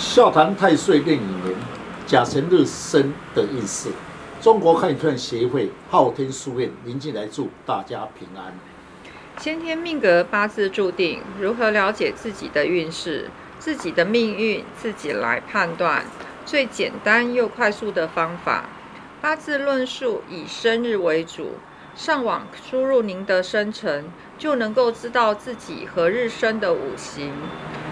笑谈太岁令乙年甲辰日生的运势。中国汉语传协会昊天书院临近来祝大家平安。先天命格八字注定，如何了解自己的运势、自己的命运，自己来判断。最简单又快速的方法，八字论述以生日为主，上网输入您的生辰，就能够知道自己何日生的五行。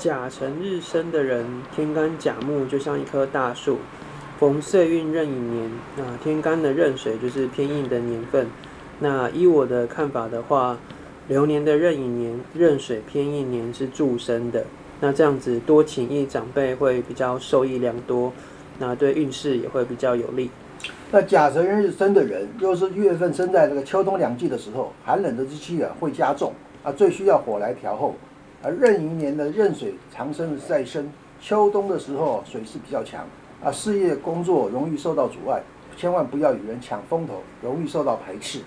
甲辰日生的人，天干甲木就像一棵大树，逢岁运壬寅年，那天干的壬水就是偏硬的年份。那依我的看法的话，流年的壬寅年，壬水偏硬年是助生的。那这样子多请益长辈会比较受益良多，那对运势也会比较有利。那甲辰日生的人，又是月份生在这个秋冬两季的时候，寒冷的之气啊会加重啊，最需要火来调候。而壬寅年的壬水长生在身，秋冬的时候水势比较强啊，事业工作容易受到阻碍，千万不要与人抢风头，容易受到排斥。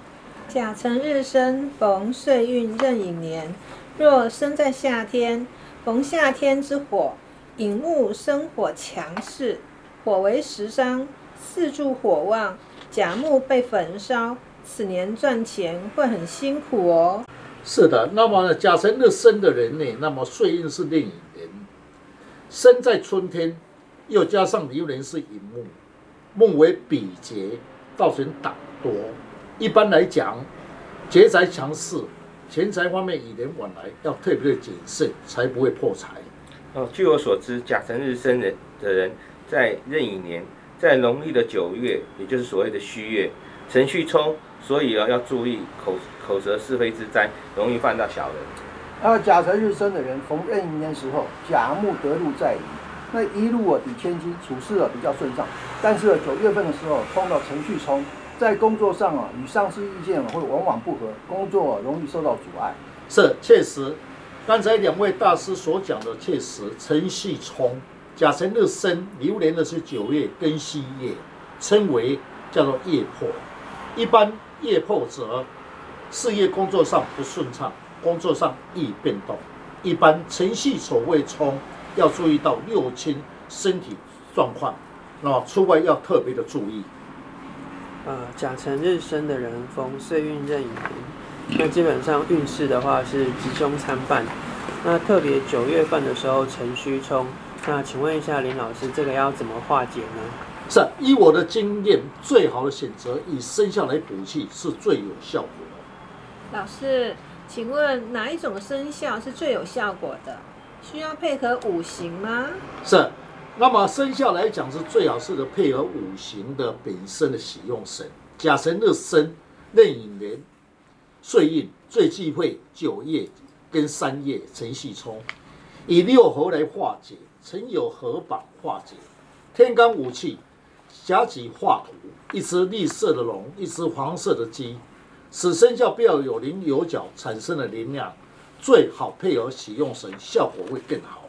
甲辰日生逢岁运壬寅年，若生在夏天，逢夏天之火，引木生火强势，火为食伤，四柱火旺，甲木被焚烧，此年赚钱会很辛苦哦。是的，那么，甲辰日生的人呢，那么岁运是另一年，生在春天，又加上流年是寅木，木为比劫，造成党多。一般来讲，劫财强势，钱财方面以人往来要特别谨慎，才不会破财。哦，据我所知，甲辰日生人的人，在壬寅年，在农历的九月，也就是所谓的戌月，辰戌冲，所以啊，要注意口。口舌是非之灾，容易犯到小人。啊，甲辰日生的人，逢壬寅年时候，甲木得路在寅，那一路啊抵千金，处事啊比较顺畅。但是九月份的时候，碰到辰戌冲，在工作上啊与上司意见会往往不合，工作容易受到阻碍。是，确实，刚才两位大师所讲的确实。辰戌冲，甲辰日生，流年的是九月庚戌月，称为叫做夜破。一般夜破者。事业工作上不顺畅，工作上易变动，一般辰戌丑未冲，要注意到六亲身体状况，那出外要特别的注意。呃，甲辰日生的人逢岁运壬寅年，那基本上运势的话是吉凶参半。那特别九月份的时候辰戌冲，那请问一下林老师，这个要怎么化解呢？是，以我的经验，最好的选择以生肖来补气是最有效果。老师，请问哪一种生肖是最有效果的？需要配合五行吗？是，那么生肖来讲是最好是的配合五行的本身的喜用神。甲辰日生，壬寅年，岁运最忌讳九月跟三月辰戌冲，以六合来化解，曾有合榜化解，天干五气，甲己化土，一只绿色的龙，一只黄色的鸡。使生肖不要有棱有角，产生的能量最好配合喜用神，效果会更好。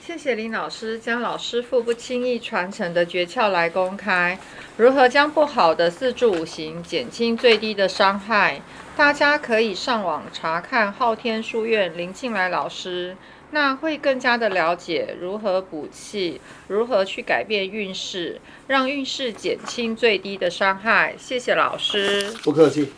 谢谢林老师将老师傅不轻易传承的诀窍来公开，如何将不好的四柱五行减轻最低的伤害？大家可以上网查看昊天书院林庆来老师。那会更加的了解如何补气，如何去改变运势，让运势减轻最低的伤害。谢谢老师，不客气。